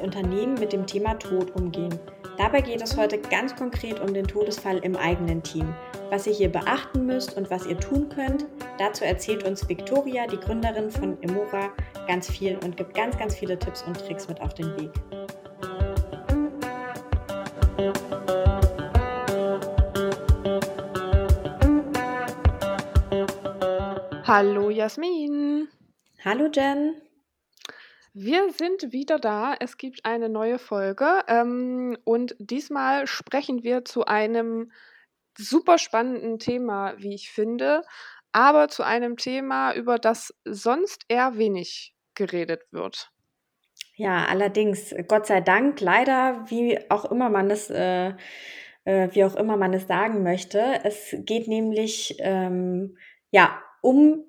als Unternehmen mit dem Thema Tod umgehen. Dabei geht es heute ganz konkret um den Todesfall im eigenen Team. Was ihr hier beachten müsst und was ihr tun könnt, dazu erzählt uns Victoria, die Gründerin von Emora, ganz viel und gibt ganz, ganz viele Tipps und Tricks mit auf den Weg. Hallo Jasmin. Hallo Jen. Wir sind wieder da. Es gibt eine neue Folge ähm, und diesmal sprechen wir zu einem super spannenden Thema, wie ich finde, aber zu einem Thema, über das sonst eher wenig geredet wird. Ja, allerdings, Gott sei Dank, leider, wie auch immer man es, äh, äh, wie auch immer man es sagen möchte. Es geht nämlich ähm, ja um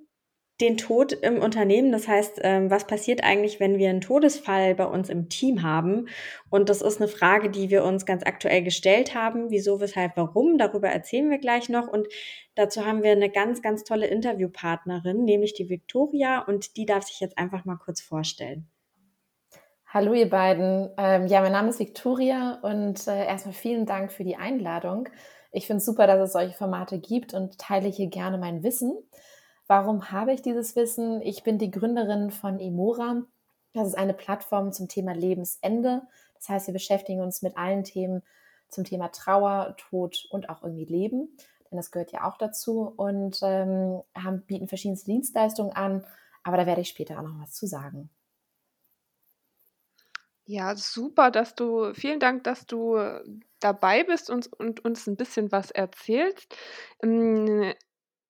den Tod im Unternehmen. Das heißt, ähm, was passiert eigentlich, wenn wir einen Todesfall bei uns im Team haben? Und das ist eine Frage, die wir uns ganz aktuell gestellt haben. Wieso, weshalb, warum? Darüber erzählen wir gleich noch. Und dazu haben wir eine ganz, ganz tolle Interviewpartnerin, nämlich die Victoria. Und die darf sich jetzt einfach mal kurz vorstellen. Hallo ihr beiden. Ähm, ja, mein Name ist Victoria und äh, erstmal vielen Dank für die Einladung. Ich finde es super, dass es solche Formate gibt und teile hier gerne mein Wissen. Warum habe ich dieses Wissen? Ich bin die Gründerin von Emora. Das ist eine Plattform zum Thema Lebensende. Das heißt, wir beschäftigen uns mit allen Themen zum Thema Trauer, Tod und auch irgendwie Leben, denn das gehört ja auch dazu und ähm, haben, bieten verschiedenste Dienstleistungen an, aber da werde ich später auch noch was zu sagen. Ja, super, dass du, vielen Dank, dass du dabei bist und, und uns ein bisschen was erzählst.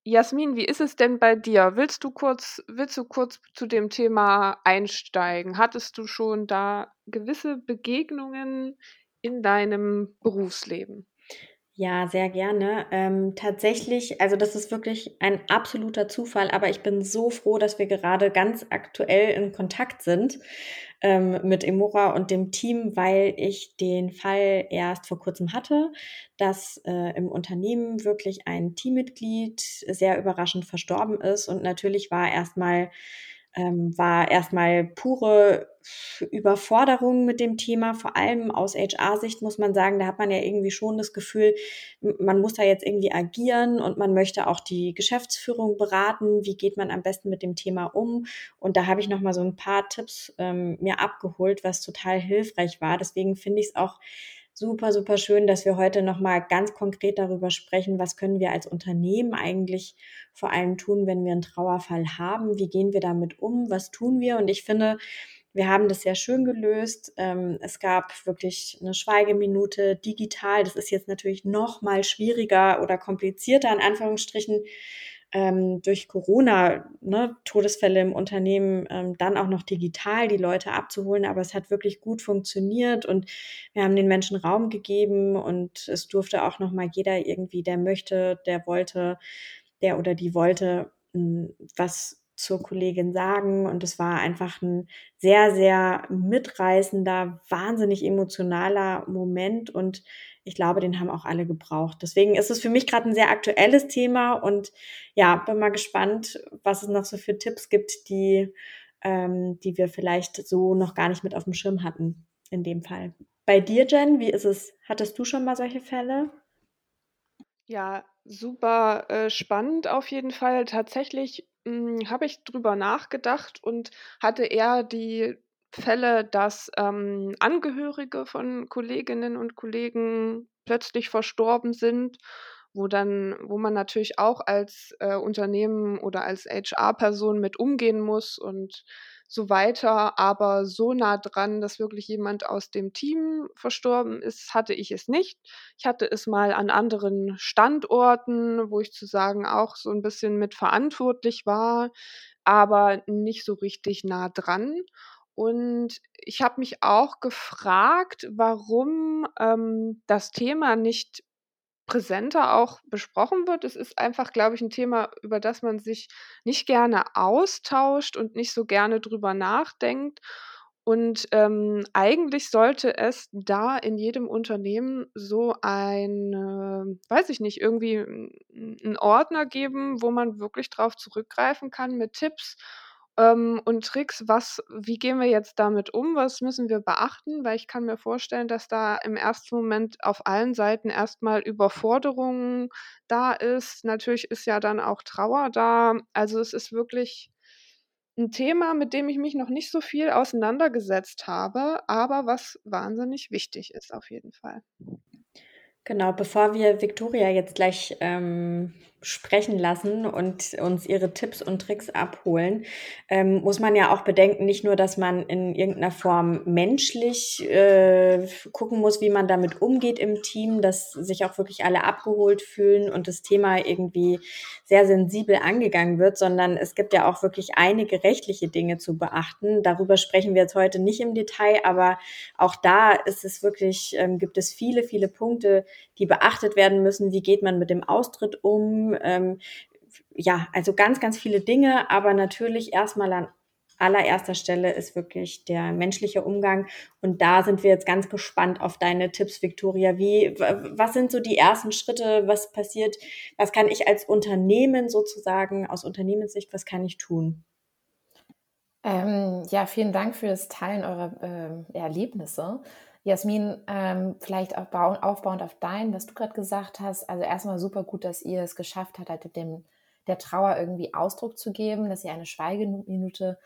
Jasmin, wie ist es denn bei dir? Willst du kurz willst du kurz zu dem Thema einsteigen? Hattest du schon da gewisse Begegnungen in deinem Berufsleben? Ja, sehr gerne. Ähm, tatsächlich, also das ist wirklich ein absoluter Zufall, aber ich bin so froh, dass wir gerade ganz aktuell in Kontakt sind ähm, mit Emora und dem Team, weil ich den Fall erst vor kurzem hatte, dass äh, im Unternehmen wirklich ein Teammitglied sehr überraschend verstorben ist. Und natürlich war erstmal ähm, war erstmal pure Überforderung mit dem Thema, vor allem aus HR-Sicht muss man sagen, da hat man ja irgendwie schon das Gefühl, man muss da jetzt irgendwie agieren und man möchte auch die Geschäftsführung beraten, wie geht man am besten mit dem Thema um. Und da habe ich nochmal so ein paar Tipps ähm, mir abgeholt, was total hilfreich war. Deswegen finde ich es auch super, super schön, dass wir heute nochmal ganz konkret darüber sprechen, was können wir als Unternehmen eigentlich vor allem tun, wenn wir einen Trauerfall haben, wie gehen wir damit um, was tun wir. Und ich finde, wir haben das sehr schön gelöst. Ähm, es gab wirklich eine Schweigeminute digital. Das ist jetzt natürlich noch mal schwieriger oder komplizierter in Anführungsstrichen ähm, durch Corona ne, Todesfälle im Unternehmen ähm, dann auch noch digital die Leute abzuholen. Aber es hat wirklich gut funktioniert und wir haben den Menschen Raum gegeben und es durfte auch noch mal jeder irgendwie, der möchte, der wollte, der oder die wollte, hm, was zur Kollegin sagen. Und es war einfach ein sehr, sehr mitreißender, wahnsinnig emotionaler Moment. Und ich glaube, den haben auch alle gebraucht. Deswegen ist es für mich gerade ein sehr aktuelles Thema. Und ja, bin mal gespannt, was es noch so für Tipps gibt, die, ähm, die wir vielleicht so noch gar nicht mit auf dem Schirm hatten in dem Fall. Bei dir, Jen, wie ist es? Hattest du schon mal solche Fälle? Ja, super äh, spannend auf jeden Fall. Tatsächlich hm, habe ich drüber nachgedacht und hatte eher die Fälle, dass, ähm, Angehörige von Kolleginnen und Kollegen plötzlich verstorben sind, wo dann wo man natürlich auch als, äh, Unternehmen oder als HR-Person mit umgehen muss und so weiter. Aber so nah dran, dass wirklich jemand aus dem Team verstorben ist, hatte ich es nicht. Ich hatte es mal an anderen Standorten, wo ich zu sagen auch so ein bisschen mit verantwortlich war, aber nicht so richtig nah dran. Und ich habe mich auch gefragt, warum ähm, das Thema nicht präsenter auch besprochen wird. Es ist einfach, glaube ich, ein Thema, über das man sich nicht gerne austauscht und nicht so gerne drüber nachdenkt. Und ähm, eigentlich sollte es da in jedem Unternehmen so ein, äh, weiß ich nicht, irgendwie einen Ordner geben, wo man wirklich drauf zurückgreifen kann mit Tipps ähm, und Tricks, was wie gehen wir jetzt damit um? Was müssen wir beachten? Weil ich kann mir vorstellen, dass da im ersten Moment auf allen Seiten erstmal Überforderung da ist. Natürlich ist ja dann auch Trauer da. Also, es ist wirklich ein Thema, mit dem ich mich noch nicht so viel auseinandergesetzt habe, aber was wahnsinnig wichtig ist auf jeden Fall. Genau, bevor wir Viktoria jetzt gleich ähm, sprechen lassen und uns ihre Tipps und Tricks abholen, ähm, muss man ja auch bedenken, nicht nur, dass man in irgendeiner Form menschlich äh, gucken muss, wie man damit umgeht im Team, dass sich auch wirklich alle abgeholt fühlen und das Thema irgendwie sehr sensibel angegangen wird, sondern es gibt ja auch wirklich einige rechtliche Dinge zu beachten. Darüber sprechen wir jetzt heute nicht im Detail, aber auch da ist es wirklich, ähm, gibt es viele, viele Punkte, die beachtet werden müssen. Wie geht man mit dem Austritt um? Ähm, ja, also ganz, ganz viele Dinge, aber natürlich erstmal an allererster Stelle ist wirklich der menschliche Umgang. Und da sind wir jetzt ganz gespannt auf deine Tipps, Victoria. Wie, was sind so die ersten Schritte? Was passiert? Was kann ich als Unternehmen sozusagen aus Unternehmenssicht, was kann ich tun? Ähm, ja, vielen Dank für das Teilen eurer äh, Erlebnisse. Jasmin, ähm, vielleicht aufbauend auf dein, was du gerade gesagt hast. Also erstmal super gut, dass ihr es geschafft habt, halt dem, der Trauer irgendwie Ausdruck zu geben, dass ihr eine Schweigeminute,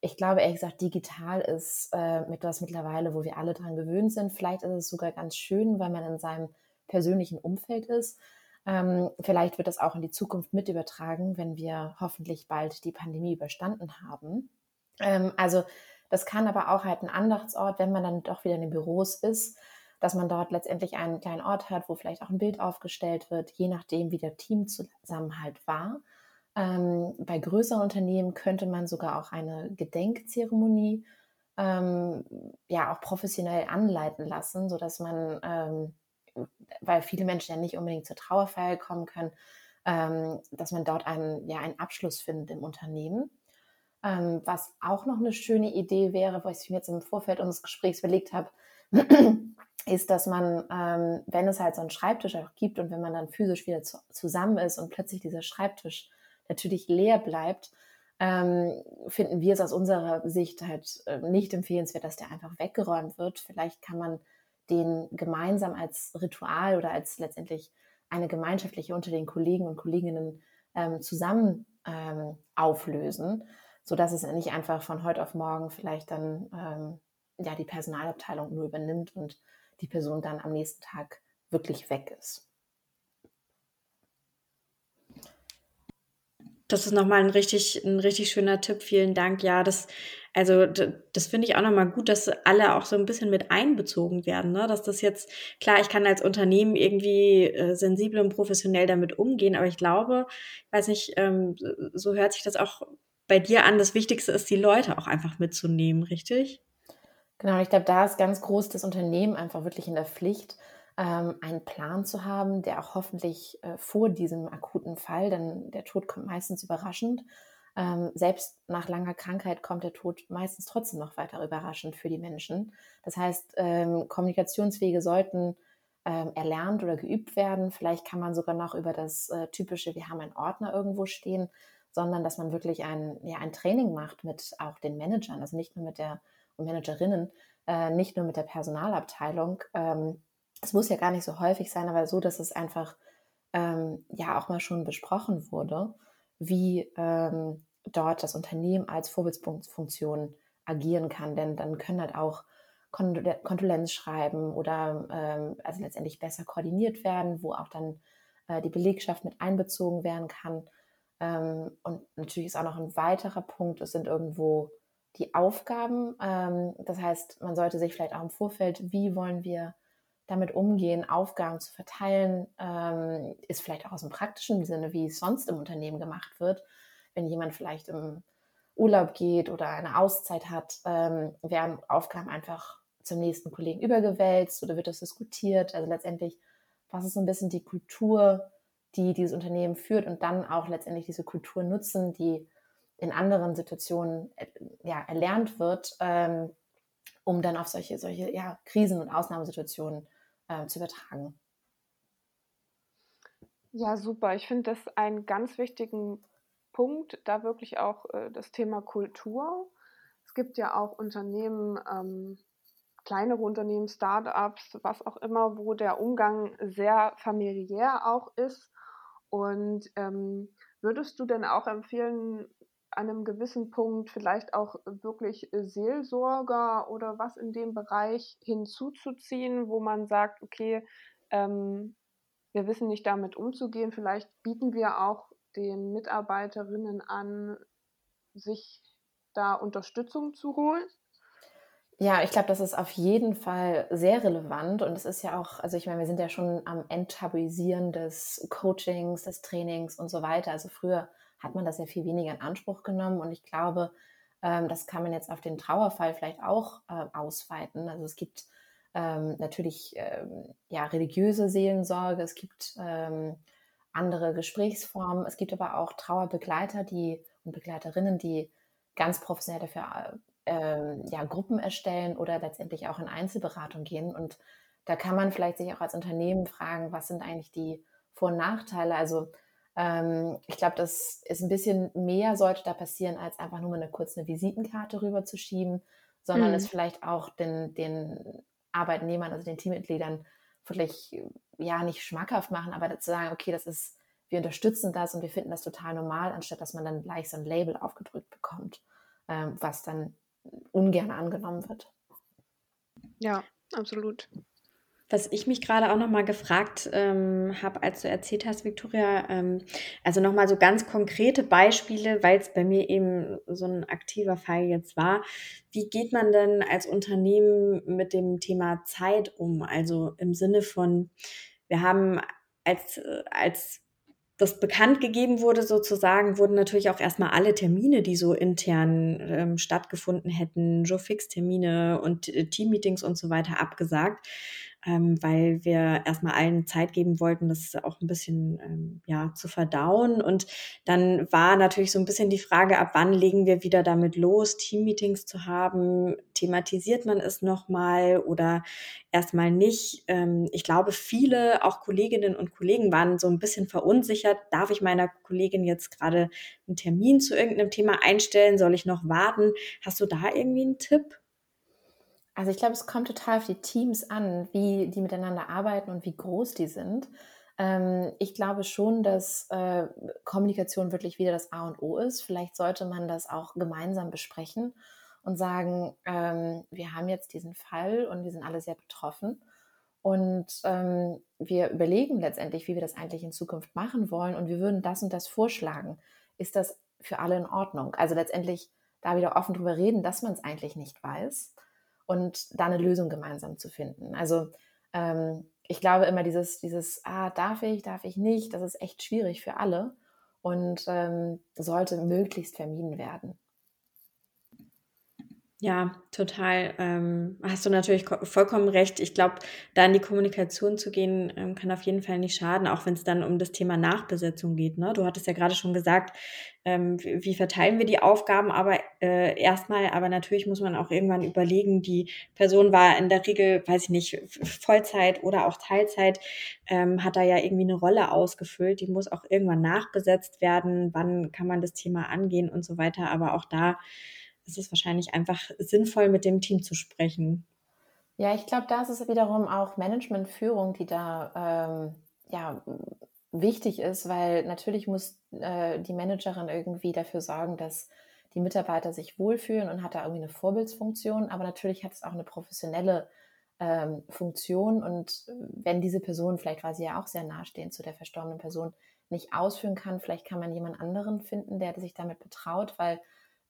ich glaube ehrlich gesagt, digital ist äh, etwas mittlerweile, wo wir alle dran gewöhnt sind. Vielleicht ist es sogar ganz schön, weil man in seinem persönlichen Umfeld ist. Ähm, vielleicht wird das auch in die Zukunft mit übertragen, wenn wir hoffentlich bald die Pandemie überstanden haben. Ähm, also das kann aber auch halt ein Andachtsort, wenn man dann doch wieder in den Büros ist, dass man dort letztendlich einen kleinen Ort hat, wo vielleicht auch ein Bild aufgestellt wird, je nachdem, wie der Teamzusammenhalt war. Ähm, bei größeren Unternehmen könnte man sogar auch eine Gedenkzeremonie ähm, ja auch professionell anleiten lassen, sodass man, ähm, weil viele Menschen ja nicht unbedingt zur Trauerfeier kommen können, ähm, dass man dort einen, ja, einen Abschluss findet im Unternehmen. Ähm, was auch noch eine schöne Idee wäre, was ich mir jetzt im Vorfeld unseres Gesprächs überlegt habe, ist, dass man, ähm, wenn es halt so einen Schreibtisch auch gibt und wenn man dann physisch wieder zu, zusammen ist und plötzlich dieser Schreibtisch natürlich leer bleibt, ähm, finden wir es aus unserer Sicht halt äh, nicht empfehlenswert, dass der einfach weggeräumt wird. Vielleicht kann man den gemeinsam als Ritual oder als letztendlich eine gemeinschaftliche unter den Kollegen und Kolleginnen ähm, zusammen ähm, auflösen so dass es nicht einfach von heute auf morgen vielleicht dann ähm, ja die Personalabteilung nur übernimmt und die Person dann am nächsten Tag wirklich weg ist. Das ist nochmal ein richtig, ein richtig schöner Tipp. Vielen Dank. Ja, das, also das finde ich auch nochmal gut, dass alle auch so ein bisschen mit einbezogen werden. Ne? Dass das jetzt, klar, ich kann als Unternehmen irgendwie äh, sensibel und professionell damit umgehen, aber ich glaube, ich weiß nicht, ähm, so hört sich das auch bei dir an, das Wichtigste ist, die Leute auch einfach mitzunehmen, richtig? Genau, ich glaube, da ist ganz groß das Unternehmen einfach wirklich in der Pflicht, ähm, einen Plan zu haben, der auch hoffentlich äh, vor diesem akuten Fall, denn der Tod kommt meistens überraschend, ähm, selbst nach langer Krankheit kommt der Tod meistens trotzdem noch weiter überraschend für die Menschen. Das heißt, ähm, Kommunikationswege sollten ähm, erlernt oder geübt werden. Vielleicht kann man sogar noch über das äh, typische, wir haben einen Ordner irgendwo stehen, sondern dass man wirklich ein, ja, ein Training macht mit auch den Managern, also nicht nur mit der und Managerinnen, äh, nicht nur mit der Personalabteilung. Ähm, es muss ja gar nicht so häufig sein, aber so, dass es einfach ähm, ja auch mal schon besprochen wurde, wie ähm, dort das Unternehmen als Vorbildsfunktion agieren kann. Denn dann können halt auch Kondolenz schreiben oder ähm, also letztendlich besser koordiniert werden, wo auch dann äh, die Belegschaft mit einbezogen werden kann. Ähm, und natürlich ist auch noch ein weiterer Punkt, es sind irgendwo die Aufgaben. Ähm, das heißt, man sollte sich vielleicht auch im Vorfeld, wie wollen wir damit umgehen, Aufgaben zu verteilen, ähm, ist vielleicht auch aus dem praktischen Sinne, wie es sonst im Unternehmen gemacht wird. Wenn jemand vielleicht im Urlaub geht oder eine Auszeit hat, werden Aufgaben einfach zum nächsten Kollegen übergewälzt oder wird das diskutiert. Also letztendlich, was ist so ein bisschen die Kultur die dieses Unternehmen führt und dann auch letztendlich diese Kultur nutzen, die in anderen Situationen äh, ja, erlernt wird, ähm, um dann auf solche, solche ja, Krisen- und Ausnahmesituationen äh, zu übertragen. Ja, super. Ich finde das einen ganz wichtigen Punkt da wirklich auch äh, das Thema Kultur. Es gibt ja auch Unternehmen, ähm, kleinere Unternehmen, Startups, was auch immer, wo der Umgang sehr familiär auch ist. Und ähm, würdest du denn auch empfehlen, an einem gewissen Punkt vielleicht auch wirklich Seelsorger oder was in dem Bereich hinzuzuziehen, wo man sagt, okay, ähm, wir wissen nicht damit umzugehen, vielleicht bieten wir auch den Mitarbeiterinnen an, sich da Unterstützung zu holen? Ja, ich glaube, das ist auf jeden Fall sehr relevant und es ist ja auch, also ich meine, wir sind ja schon am Enttabuisieren des Coachings, des Trainings und so weiter. Also früher hat man das ja viel weniger in Anspruch genommen und ich glaube, ähm, das kann man jetzt auf den Trauerfall vielleicht auch äh, ausweiten. Also es gibt ähm, natürlich ähm, ja religiöse Seelensorge, es gibt ähm, andere Gesprächsformen, es gibt aber auch Trauerbegleiter, die und Begleiterinnen, die ganz professionell dafür äh, ja, Gruppen erstellen oder letztendlich auch in Einzelberatung gehen. Und da kann man vielleicht sich auch als Unternehmen fragen, was sind eigentlich die Vor- und Nachteile? Also ähm, ich glaube, das ist ein bisschen mehr sollte da passieren, als einfach nur mal eine kurze Visitenkarte rüberzuschieben, sondern mhm. es vielleicht auch den, den Arbeitnehmern, also den Teammitgliedern wirklich ja nicht schmackhaft machen, aber zu sagen, okay, das ist, wir unterstützen das und wir finden das total normal, anstatt dass man dann gleich so ein Label aufgedrückt bekommt, ähm, was dann ungern angenommen wird. Ja, absolut. Was ich mich gerade auch nochmal gefragt ähm, habe, als du erzählt hast, Victoria, ähm, also nochmal so ganz konkrete Beispiele, weil es bei mir eben so ein aktiver Fall jetzt war. Wie geht man denn als Unternehmen mit dem Thema Zeit um? Also im Sinne von, wir haben als, als das bekannt gegeben wurde, sozusagen, wurden natürlich auch erstmal alle Termine, die so intern ähm, stattgefunden hätten, Joe-Fix-Termine und äh, Team-Meetings und so weiter abgesagt ähm, weil wir erstmal allen Zeit geben wollten, das auch ein bisschen ähm, ja, zu verdauen. Und dann war natürlich so ein bisschen die Frage, ab wann legen wir wieder damit los, Teammeetings zu haben? Thematisiert man es nochmal oder erstmal nicht? Ähm, ich glaube, viele, auch Kolleginnen und Kollegen, waren so ein bisschen verunsichert. Darf ich meiner Kollegin jetzt gerade einen Termin zu irgendeinem Thema einstellen? Soll ich noch warten? Hast du da irgendwie einen Tipp? Also ich glaube, es kommt total auf die Teams an, wie die miteinander arbeiten und wie groß die sind. Ähm, ich glaube schon, dass äh, Kommunikation wirklich wieder das A und O ist. Vielleicht sollte man das auch gemeinsam besprechen und sagen, ähm, wir haben jetzt diesen Fall und wir sind alle sehr betroffen. Und ähm, wir überlegen letztendlich, wie wir das eigentlich in Zukunft machen wollen. Und wir würden das und das vorschlagen. Ist das für alle in Ordnung? Also letztendlich da wieder offen drüber reden, dass man es eigentlich nicht weiß und da eine Lösung gemeinsam zu finden. Also ähm, ich glaube immer dieses, dieses, ah, darf ich, darf ich nicht, das ist echt schwierig für alle und ähm, sollte möglichst vermieden werden. Ja, total. Ähm, hast du natürlich vollkommen recht. Ich glaube, da in die Kommunikation zu gehen, ähm, kann auf jeden Fall nicht schaden, auch wenn es dann um das Thema Nachbesetzung geht. Ne? Du hattest ja gerade schon gesagt, ähm, wie, verteilen wir die Aufgaben, aber äh, erstmal, aber natürlich muss man auch irgendwann überlegen, die Person war in der Regel, weiß ich nicht, Vollzeit oder auch Teilzeit, ähm, hat da ja irgendwie eine Rolle ausgefüllt, die muss auch irgendwann nachbesetzt werden, wann kann man das Thema angehen und so weiter. Aber auch da ist es wahrscheinlich einfach sinnvoll, mit dem Team zu sprechen. Ja, ich glaube, da ist es wiederum auch Managementführung, die da ähm, ja, wichtig ist, weil natürlich muss äh, die Managerin irgendwie dafür sorgen, dass die Mitarbeiter sich wohlfühlen und hat da irgendwie eine Vorbildsfunktion, aber natürlich hat es auch eine professionelle ähm, Funktion und wenn diese Person, vielleicht war sie ja auch sehr nahestehend zu der verstorbenen Person, nicht ausführen kann, vielleicht kann man jemand anderen finden, der sich damit betraut, weil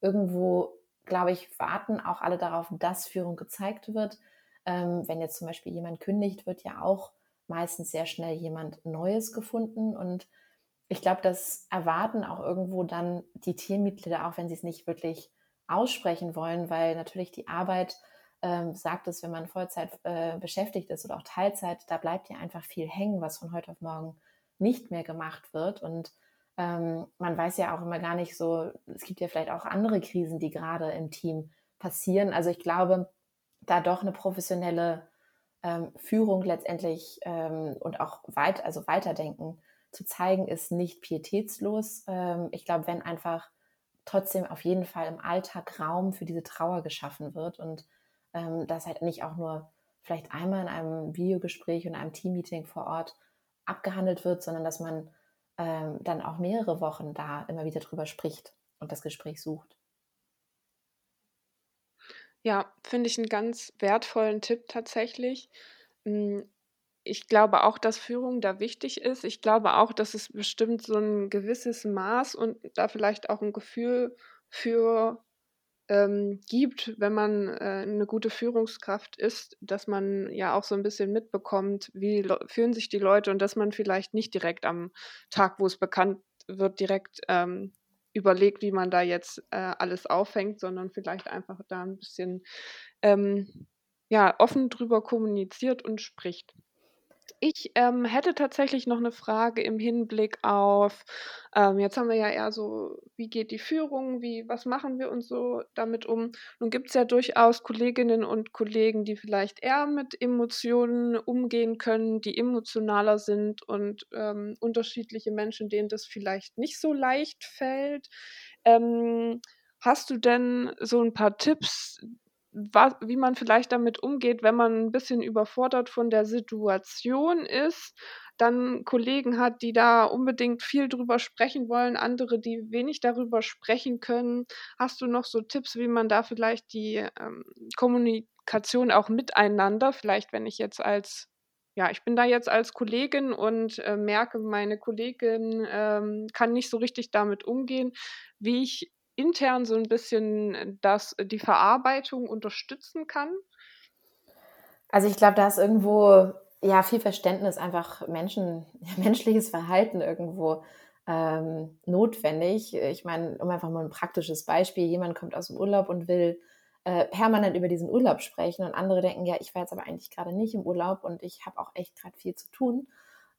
irgendwo glaube ich, warten auch alle darauf, dass Führung gezeigt wird. Ähm, wenn jetzt zum Beispiel jemand kündigt, wird ja auch meistens sehr schnell jemand Neues gefunden. Und ich glaube, das erwarten auch irgendwo dann die Teammitglieder, auch wenn sie es nicht wirklich aussprechen wollen, weil natürlich die Arbeit ähm, sagt es, wenn man Vollzeit äh, beschäftigt ist oder auch Teilzeit, da bleibt ja einfach viel hängen, was von heute auf morgen nicht mehr gemacht wird. Und ähm, man weiß ja auch immer gar nicht so, es gibt ja vielleicht auch andere Krisen, die gerade im Team passieren. Also ich glaube, da doch eine professionelle ähm, Führung letztendlich ähm, und auch weit, also Weiterdenken zu zeigen, ist nicht pietätslos. Ähm, ich glaube, wenn einfach trotzdem auf jeden Fall im Alltag Raum für diese Trauer geschaffen wird und ähm, das halt nicht auch nur vielleicht einmal in einem Videogespräch und einem Teammeeting vor Ort abgehandelt wird, sondern dass man ähm, dann auch mehrere Wochen da immer wieder drüber spricht und das Gespräch sucht. Ja, finde ich einen ganz wertvollen Tipp tatsächlich. Hm, ich glaube auch, dass Führung da wichtig ist. Ich glaube auch, dass es bestimmt so ein gewisses Maß und da vielleicht auch ein Gefühl für, ähm, gibt, wenn man, äh, 'ne gute Führungskraft ist, dass man ja auch so ein bisschen mitbekommt, wie fühlen sich die Leute und dass man vielleicht nicht direkt am Tag, wo es bekannt wird, direkt, ähm, überlegt, wie man da jetzt, äh, alles aufhängt, sondern vielleicht einfach da ein bisschen, ähm, ja, offen drüber kommuniziert und spricht. Ich, ähm, hätte tatsächlich noch eine Frage im Hinblick auf ähm, jetzt haben wir ja eher so, wie geht die Führung, wie was machen wir uns so damit um? Nun gibt es ja durchaus Kolleginnen und Kollegen, die vielleicht eher mit Emotionen umgehen können, die emotionaler sind und, ähm, unterschiedliche Menschen, denen das vielleicht nicht so leicht fällt. Ähm, hast du denn so ein paar Tipps, was, wie man vielleicht damit umgeht, wenn man ein bisschen überfordert von der Situation ist, dann Kollegen hat, die da unbedingt viel drüber sprechen wollen, andere, die wenig darüber sprechen können. Hast du noch so Tipps, wie man da vielleicht die ähm, Kommunikation auch miteinander, vielleicht wenn ich jetzt als ja, ich bin da jetzt als Kollegin und äh, merke, meine Kollegin ähm, kann nicht so richtig damit umgehen, wie ich intern so ein bisschen das äh, die Verarbeitung unterstützen kann? Also, ich glaube, da ist irgendwo, ja, viel Verständnis, einfach Menschen menschliches Verhalten irgendwo, ähm, notwendig. Ich meine, um einfach mal ein praktisches Beispiel: Jemand kommt aus dem Urlaub und will, äh, permanent über diesen Urlaub sprechen und andere denken: „Ja, ich war jetzt aber eigentlich gerade nicht im Urlaub und ich habe auch echt gerade viel zu tun.“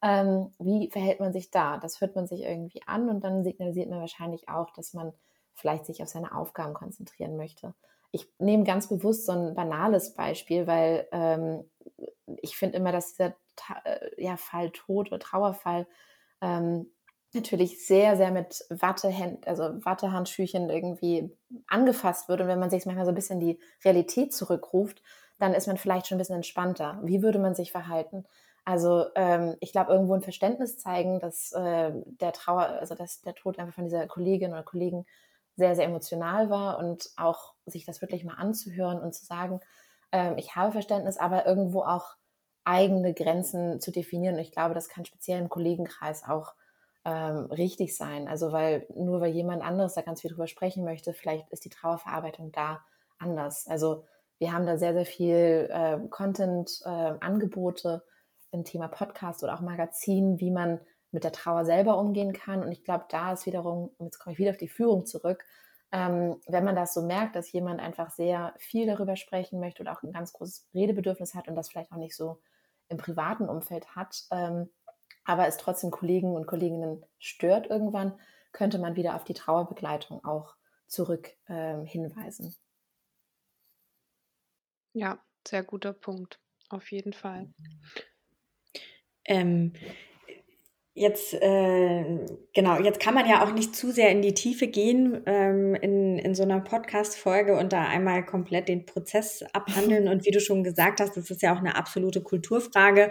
Ähm, wie verhält man sich da? Das hört man sich irgendwie an und dann signalisiert man wahrscheinlich auch, dass man vielleicht sich auf seine Aufgaben konzentrieren möchte. Ich nehme ganz bewusst so ein banales Beispiel, weil ähm, ich finde immer, dass dieser äh, ja, Fall Tod oder Trauerfall ähm, natürlich sehr, sehr mit Wattehänd also Wattehandschüchen irgendwie angefasst wird. Und wenn man sich manchmal so ein bisschen die Realität zurückruft, dann ist man vielleicht schon ein bisschen entspannter. Wie würde man sich verhalten? Also ähm, ich glaube, irgendwo ein Verständnis zeigen, dass äh, der Trauer, also dass der Tod einfach von dieser Kollegin oder Kollegen sehr, sehr emotional war und auch sich das wirklich mal anzuhören und zu sagen, ähm, ich habe Verständnis, aber irgendwo auch eigene Grenzen zu definieren. Und ich glaube, das kann speziell im Kollegenkreis auch ähm, richtig sein. Also weil nur weil jemand anderes da ganz viel drüber sprechen möchte, vielleicht ist die Trauerverarbeitung da anders. Also wir haben da sehr, sehr viel äh, Content, äh, Angebote im Thema Podcast oder auch Magazin, wie man mit der Trauer selber umgehen kann. Und ich glaube, da ist wiederum, und jetzt komme ich wieder auf die Führung zurück, ähm, wenn man das so merkt, dass jemand einfach sehr viel darüber sprechen möchte oder auch ein ganz großes Redebedürfnis hat und das vielleicht auch nicht so im privaten Umfeld hat, ähm, aber es trotzdem Kollegen und Kolleginnen stört irgendwann, könnte man wieder auf die Trauerbegleitung auch zurück ähm, hinweisen. Ja, sehr guter Punkt, auf jeden Fall. Ähm, Jetzt, äh, genau, jetzt kann man ja auch nicht zu sehr in die Tiefe gehen ähm, in, in so einer Podcast-Folge und da einmal komplett den Prozess abhandeln. Und wie du schon gesagt hast, das ist ja auch eine absolute Kulturfrage.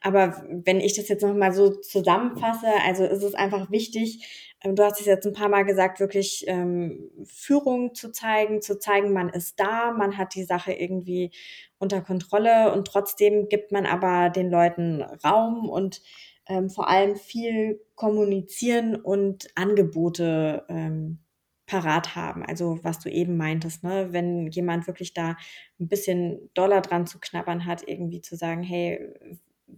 Aber wenn ich das jetzt nochmal so zusammenfasse, also ist es einfach wichtig, ähm, du hast es jetzt ein paar Mal gesagt, wirklich ähm, Führung zu zeigen, zu zeigen, man ist da, man hat die Sache irgendwie unter Kontrolle und trotzdem gibt man aber den Leuten Raum und ähm, vor allem viel kommunizieren und Angebote ähm, parat haben. Also was du eben meintest, ne? wenn jemand wirklich da ein bisschen Dollar dran zu knabbern hat, irgendwie zu sagen, hey,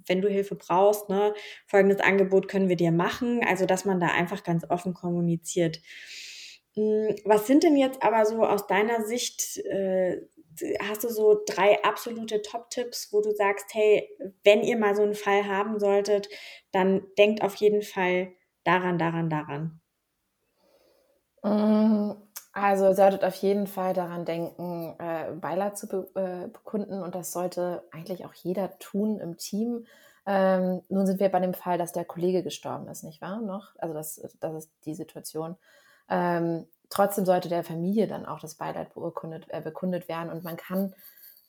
wenn du Hilfe brauchst, ne, folgendes Angebot können wir dir machen. Also dass man da einfach ganz offen kommuniziert. Hm, was sind denn jetzt aber so aus deiner Sicht äh, hast du so drei absolute Top-Tipps, wo du sagst, hey, wenn ihr mal so einen Fall haben solltet, dann denkt auf jeden Fall daran, daran, daran. Mm, also ihr solltet auf jeden Fall daran denken, äh, Beileid zu be äh, bekunden und das sollte eigentlich auch jeder tun im Team. Ähm, nun sind wir bei dem Fall, dass der Kollege gestorben ist, nicht wahr? Noch? Also das, das ist die Situation. Ähm, trotzdem sollte der Familie dann auch das Beileid beurkundet, äh, bekundet werden und man kann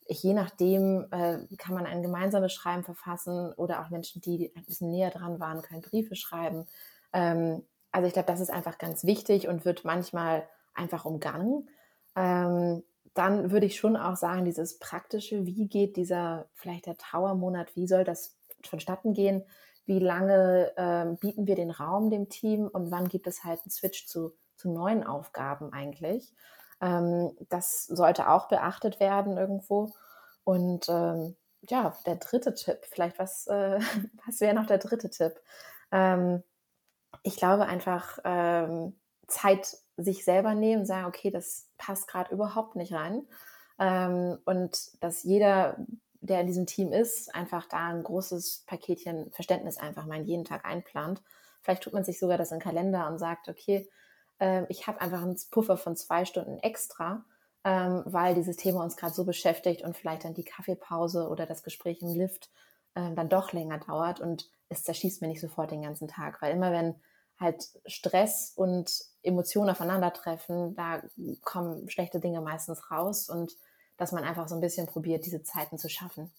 je nachdem äh, kann man ein gemeinsames Schreiben verfassen oder auch Menschen, die ein bisschen näher dran waren, können Briefe schreiben. Ähm, also ich glaube, das ist einfach ganz wichtig und wird manchmal einfach umgangen. Ähm, dann würde ich schon auch sagen, dieses praktische, wie geht dieser vielleicht der Trauermonat, wie soll das vonstatten gehen? Wie lange ähm, bieten wir den Raum dem Team und wann gibt es halt einen Switch zu, zu neuen Aufgaben eigentlich? Ähm, das sollte auch beachtet werden irgendwo. Und ähm, ja, der dritte Tipp, vielleicht was, äh, was wäre noch der dritte Tipp? Ähm, ich glaube einfach ähm, Zeit sich selber nehmen, sagen, okay, das passt gerade überhaupt nicht rein. Ähm, und dass jeder, der in diesem Team ist, einfach da ein großes Paketchen Verständnis einfach mal jeden Tag einplant. Vielleicht tut man sich sogar das in den Kalender und sagt, okay, äh, ich habe einfach einen Puffer von zwei Stunden extra, ähm, weil dieses Thema uns gerade so beschäftigt und vielleicht dann die Kaffeepause oder das Gespräch im Lift äh, dann doch länger dauert und es zerschießt mir nicht sofort den ganzen Tag, weil immer wenn halt Stress und Emotionen aufeinandertreffen, da kommen schlechte Dinge meistens raus und dass man einfach so ein bisschen probiert, diese Zeiten zu schaffen.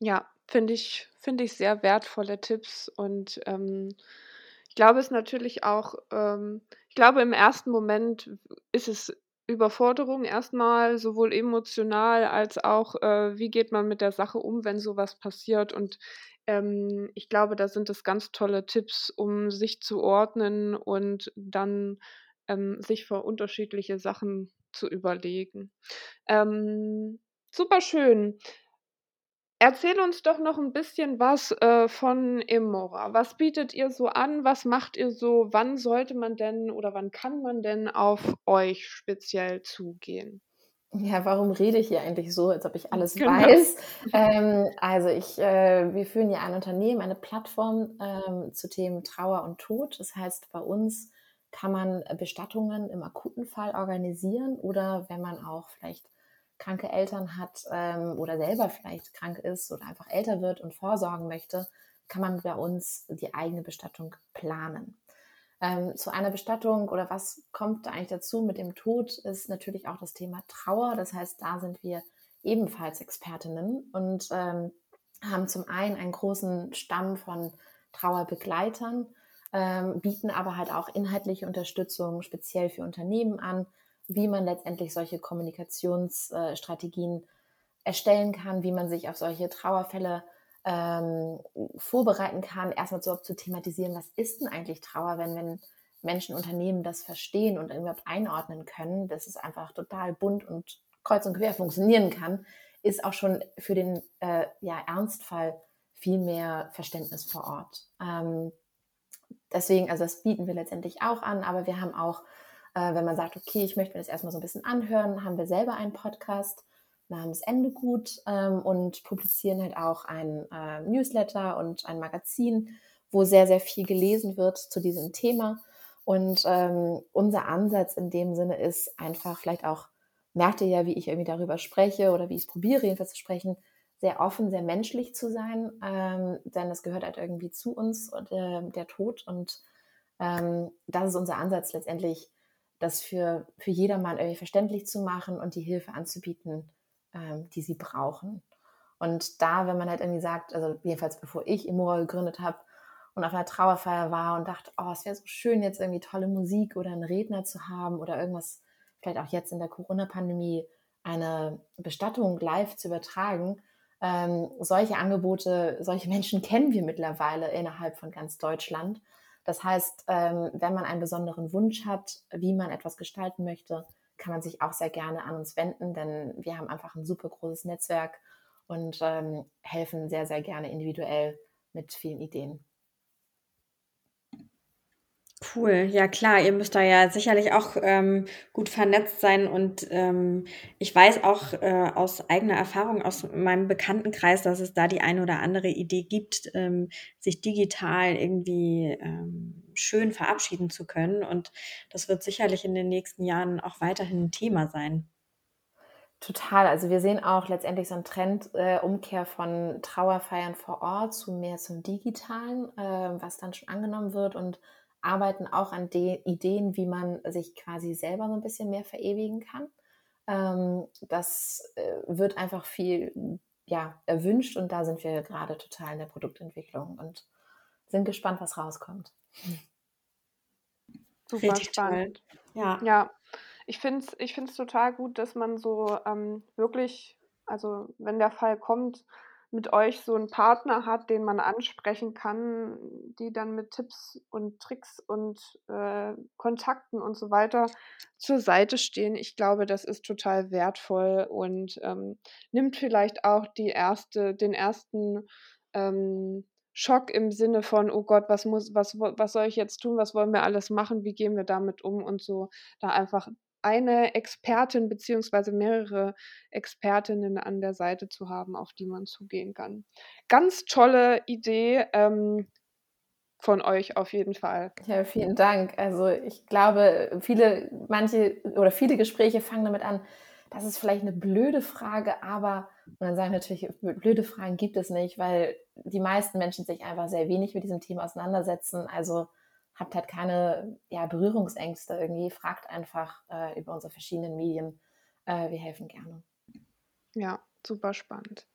Ja, finde ich, finde ich sehr wertvolle Tipps und ähm, ich glaube es natürlich auch, ähm, ich glaube im ersten Moment ist es Überforderung erstmal sowohl emotional als auch, äh, wie geht man mit der Sache um, wenn sowas passiert. Und, ähm, ich glaube, da sind es ganz tolle Tipps, um sich zu ordnen und dann, ähm, sich für unterschiedliche Sachen zu überlegen. Ähm, schön. Erzähl uns doch noch ein bisschen was, äh, von Emora. Was bietet ihr so an? Was macht ihr so? Wann sollte man denn oder wann kann man denn auf euch speziell zugehen? Ja, warum rede ich hier eigentlich so, als ob ich alles genau. weiß? Ähm, also ich, äh, wir führen ja ein Unternehmen, eine Plattform ähm, zu Themen Trauer und Tod. Das heißt, bei uns kann man Bestattungen im akuten Fall organisieren oder wenn man auch vielleicht kranke Eltern hat ähm, oder selber vielleicht krank ist oder einfach älter wird und vorsorgen möchte, kann man bei uns die eigene Bestattung planen. Ähm, zu einer Bestattung oder was kommt da eigentlich dazu mit dem Tod, ist natürlich auch das Thema Trauer. Das heißt, da sind wir ebenfalls Expertinnen und ähm, haben zum einen einen großen Stamm von Trauerbegleitern, ähm, bieten aber halt auch inhaltliche Unterstützung speziell für Unternehmen an, wie man letztendlich solche Kommunikationsstrategien erstellen kann, wie man sich auf solche Trauerfälle ähm, vorbereiten kann, erstmal so zu thematisieren, was ist denn eigentlich Trauer, wenn, wenn Menschen, Unternehmen das verstehen und überhaupt einordnen können, dass es einfach total bunt und kreuz und quer funktionieren kann, ist auch schon für den äh, ja, Ernstfall viel mehr Verständnis vor Ort. Ähm, deswegen, also das bieten wir letztendlich auch an, aber wir haben auch äh, wenn man sagt, okay, ich möchte mir das erstmal so ein bisschen anhören, haben wir selber einen Podcast namens Ende gut ähm, und publizieren halt auch ein äh, Newsletter und ein Magazin, wo sehr, sehr viel gelesen wird zu diesem Thema. Und ähm, unser Ansatz in dem Sinne ist einfach vielleicht auch, merkt ihr ja, wie ich irgendwie darüber spreche oder wie ich es probiere, jedenfalls zu sprechen, sehr offen, sehr menschlich zu sein, ähm, denn es gehört halt irgendwie zu uns und äh, der Tod und ähm, das ist unser Ansatz letztendlich, das für, für jedermann irgendwie verständlich zu machen und die Hilfe anzubieten, ähm, die sie brauchen. Und da, wenn man halt irgendwie sagt, also jedenfalls bevor ich Imora gegründet habe und auf einer Trauerfeier war und dachte, oh, es wäre so schön, jetzt irgendwie tolle Musik oder einen Redner zu haben oder irgendwas, vielleicht auch jetzt in der Corona-Pandemie, eine Bestattung live zu übertragen. Ähm, solche Angebote, solche Menschen kennen wir mittlerweile innerhalb von ganz Deutschland. Das heißt, ähm, wenn man einen besonderen Wunsch hat, wie man etwas gestalten möchte, kann man sich auch sehr gerne an uns wenden, denn wir haben einfach ein super großes Netzwerk und ähm, helfen sehr, sehr gerne individuell mit vielen Ideen. Cool, ja klar, ihr müsst da ja sicherlich auch ähm, gut vernetzt sein und ähm, ich weiß auch äh, aus eigener Erfahrung aus meinem Bekanntenkreis, dass es da die eine oder andere Idee gibt, ähm, sich digital irgendwie ähm, schön verabschieden zu können und das wird sicherlich in den nächsten Jahren auch weiterhin ein Thema sein. Total. Also wir sehen auch letztendlich so einen Trend, äh, Umkehr von Trauerfeiern vor Ort zu mehr zum Digitalen, äh, was dann schon angenommen wird und arbeiten auch an de Ideen, wie man sich quasi selber so ein bisschen mehr verewigen kann. Ähm, das äh, wird einfach viel ja, erwünscht und da sind wir gerade total in der Produktentwicklung und sind gespannt, was rauskommt. Super Richtig spannend. Toll. Ja. ja, ich finde es ich find's total gut, dass man so ähm, wirklich, also wenn der Fall kommt, mit euch so einen Partner hat, den man ansprechen kann, die dann mit Tipps und Tricks und äh, Kontakten und so weiter zur Seite stehen. Ich glaube, das ist total wertvoll und ähm, nimmt vielleicht auch die erste, den ersten ähm, Schock im Sinne von, oh Gott, was muss, was, was soll ich jetzt tun, was wollen wir alles machen, wie gehen wir damit um? Und so, da einfach eine Expertin beziehungsweise mehrere Expertinnen an der Seite zu haben, auf die man zugehen kann. Ganz tolle Idee ähm, von euch auf jeden Fall. Ja, vielen Dank. Also ich glaube, viele, manche oder viele Gespräche fangen damit an, das ist vielleicht eine blöde Frage, aber und dann sagen natürlich, blöde Fragen gibt es nicht, weil die meisten Menschen sich einfach sehr wenig mit diesem Thema auseinandersetzen. Also habt halt keine ja, Berührungsängste irgendwie, fragt einfach äh, über unsere verschiedenen Medien. Äh, wir helfen gerne. Ja, super spannend.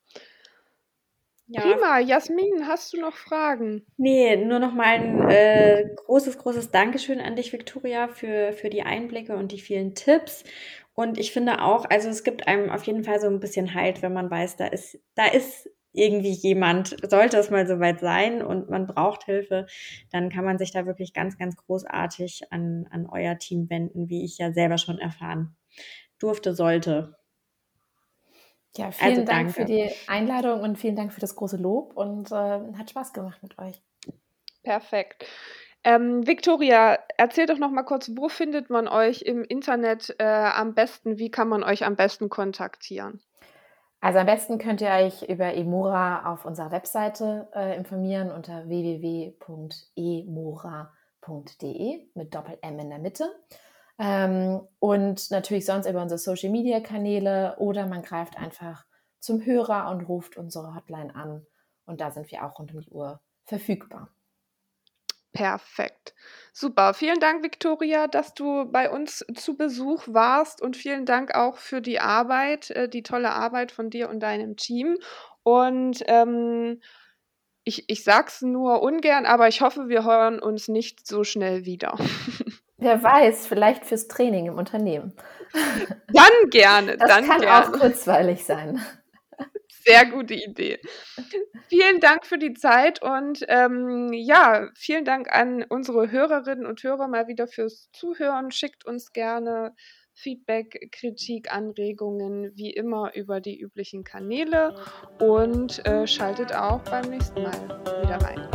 Ja. Prima, Jasmin, hast du noch Fragen? Nee, nur noch mal ein äh, großes, großes Dankeschön an dich, Viktoria, für, für die Einblicke und die vielen Tipps. Und ich finde auch, also es gibt einem auf jeden Fall so ein bisschen Halt, wenn man weiß, da ist, da ist irgendwie jemand, sollte es mal soweit sein und man braucht Hilfe, dann kann man sich da wirklich ganz, ganz großartig an, an euer Team wenden, wie ich ja selber schon erfahren durfte, sollte. Ja, vielen also, Dank für die Einladung und vielen Dank für das große Lob und äh, hat Spaß gemacht mit euch. Perfekt. Ähm, Victoria, erzähl doch noch mal kurz, wo findet man euch im Internet äh, am besten? Wie kann man euch am besten kontaktieren? Also am besten könnt ihr euch über Emora auf unserer Webseite äh, informieren unter www.emora.de mit Doppel-M in der Mitte. Ähm, und natürlich sonst über unsere Social-Media-Kanäle oder man greift einfach zum Hörer und ruft unsere Hotline an. Und da sind wir auch rund um die Uhr verfügbar. Perfekt. Super. Vielen Dank, Viktoria, dass du bei uns zu Besuch warst und vielen Dank auch für die Arbeit, äh, die tolle Arbeit von dir und deinem Team. Und ähm, ich, ich sag's nur ungern, aber ich hoffe, wir hören uns nicht so schnell wieder. Wer weiß, vielleicht fürs Training im Unternehmen. Dann gerne. Das dann kann gerne. auch kurzweilig sein. Sehr gute Idee. Vielen Dank für die Zeit und ähm, ja, vielen Dank an unsere Hörerinnen und Hörer mal wieder fürs Zuhören. Schickt uns gerne Feedback, Kritik, Anregungen, wie immer über die üblichen Kanäle und äh, schaltet auch beim nächsten Mal wieder rein.